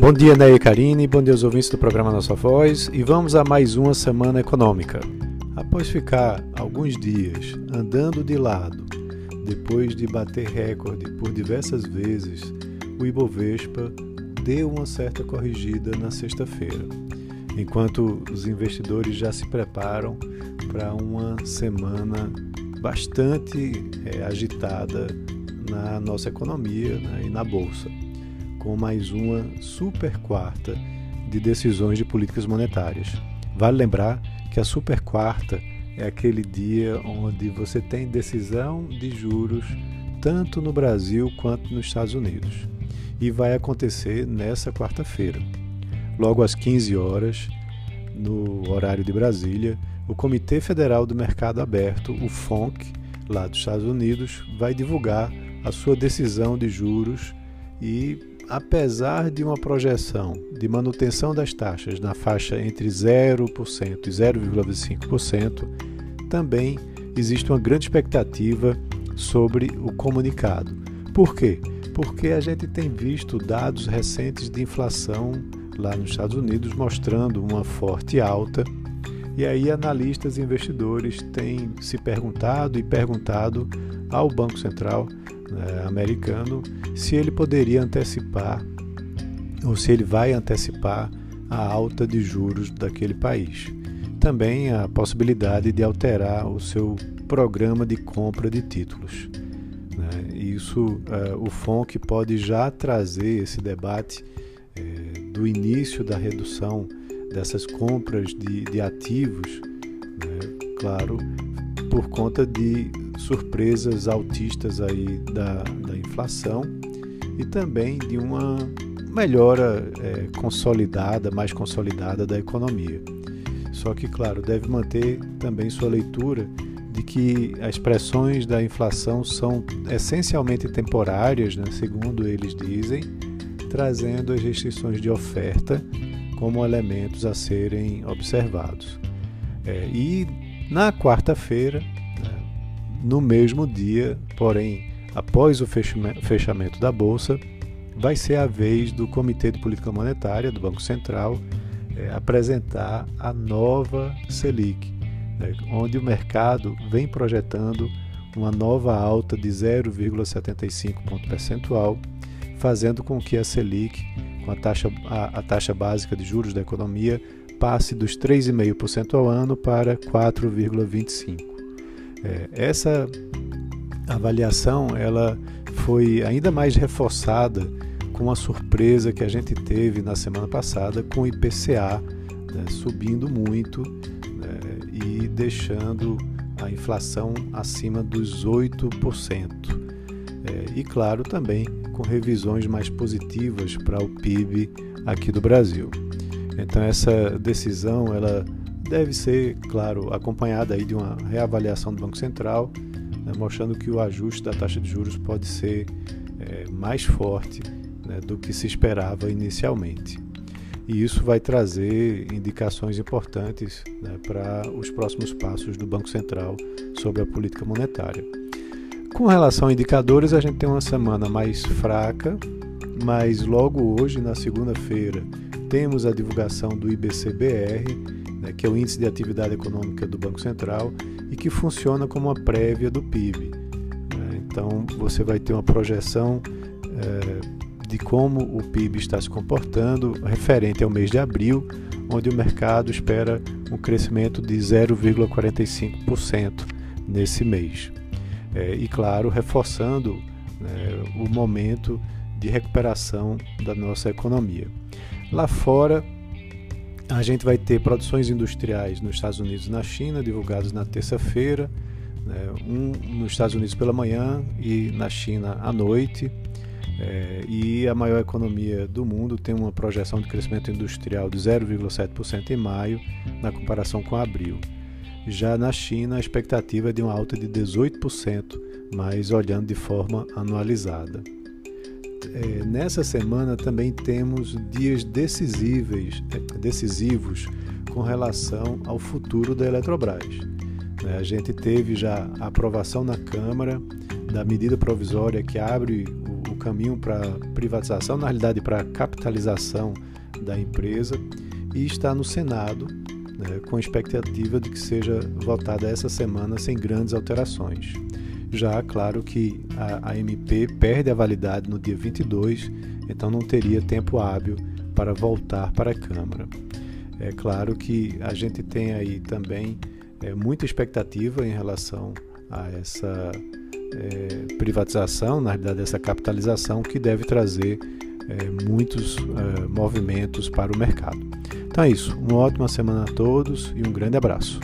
Bom dia, Ney e Karine, bom dia aos ouvintes do programa Nossa Voz. E vamos a mais uma semana econômica. Após ficar alguns dias andando de lado, depois de bater recorde por diversas vezes, o Ibovespa deu uma certa corrigida na sexta-feira, enquanto os investidores já se preparam para uma semana bastante é, agitada na nossa economia né, e na bolsa com mais uma super quarta de decisões de políticas monetárias. Vale lembrar que a super quarta é aquele dia onde você tem decisão de juros tanto no Brasil quanto nos Estados Unidos. E vai acontecer nessa quarta-feira. Logo às 15 horas, no horário de Brasília, o Comitê Federal do Mercado Aberto, o FONC, lá dos Estados Unidos, vai divulgar a sua decisão de juros e apesar de uma projeção de manutenção das taxas na faixa entre 0% e 0,5%, também existe uma grande expectativa sobre o comunicado. Por quê? Porque a gente tem visto dados recentes de inflação lá nos Estados Unidos mostrando uma forte alta. E aí analistas e investidores têm se perguntado e perguntado ao Banco Central né, americano se ele poderia antecipar ou se ele vai antecipar a alta de juros daquele país. Também a possibilidade de alterar o seu programa de compra de títulos. Né? Isso, uh, o FONC pode já trazer esse debate uh, do início da redução dessas compras de, de ativos, né? claro, por conta de surpresas altistas aí da, da inflação e também de uma melhora é, consolidada, mais consolidada da economia. Só que, claro, deve manter também sua leitura de que as pressões da inflação são essencialmente temporárias, né, segundo eles dizem, trazendo as restrições de oferta como elementos a serem observados. É, e na quarta-feira, no mesmo dia, porém após o fechamento da Bolsa, vai ser a vez do Comitê de Política Monetária do Banco Central é, apresentar a nova Selic, né, onde o mercado vem projetando uma nova alta de 0,75 ponto percentual, fazendo com que a Selic, com a taxa, a, a taxa básica de juros da economia, passe dos 3,5% ao ano para 4,25%. É, essa avaliação ela foi ainda mais reforçada com a surpresa que a gente teve na semana passada com o IPCA né, subindo muito né, e deixando a inflação acima dos 8%. É, e claro, também com revisões mais positivas para o PIB aqui do Brasil. Então essa decisão ela deve ser, claro, acompanhada aí de uma reavaliação do Banco Central, né, mostrando que o ajuste da taxa de juros pode ser é, mais forte né, do que se esperava inicialmente. E isso vai trazer indicações importantes né, para os próximos passos do Banco Central sobre a política monetária. Com relação a indicadores, a gente tem uma semana mais fraca, mas logo hoje, na segunda-feira, temos a divulgação do IBCBR, né, que é o Índice de Atividade Econômica do Banco Central e que funciona como uma prévia do PIB. Né? Então, você vai ter uma projeção é, de como o PIB está se comportando referente ao mês de abril, onde o mercado espera um crescimento de 0,45% nesse mês. É, e, claro, reforçando né, o momento de recuperação da nossa economia. Lá fora, a gente vai ter produções industriais nos Estados Unidos e na China, divulgadas na terça-feira, né, um nos Estados Unidos pela manhã e na China à noite. É, e a maior economia do mundo tem uma projeção de crescimento industrial de 0,7% em maio, na comparação com abril. Já na China, a expectativa é de uma alta de 18%, mas olhando de forma anualizada é, nessa semana também temos dias decisíveis, é, decisivos com relação ao futuro da Eletrobras. É, a gente teve já a aprovação na Câmara da medida provisória que abre o, caminho para privatização, na realidade para capitalização da empresa, e está no Senado né, com expectativa de que seja votada essa semana sem grandes alterações. Já, claro que a, a MP perde a validade no dia 22, então não teria tempo hábil para voltar para a Câmara. É claro que a gente tem aí também é, muita expectativa em relação a essa é, privatização, na realidade, essa capitalização que deve trazer é, muitos é, movimentos para o mercado. Então é isso. Uma ótima semana a todos e um grande abraço.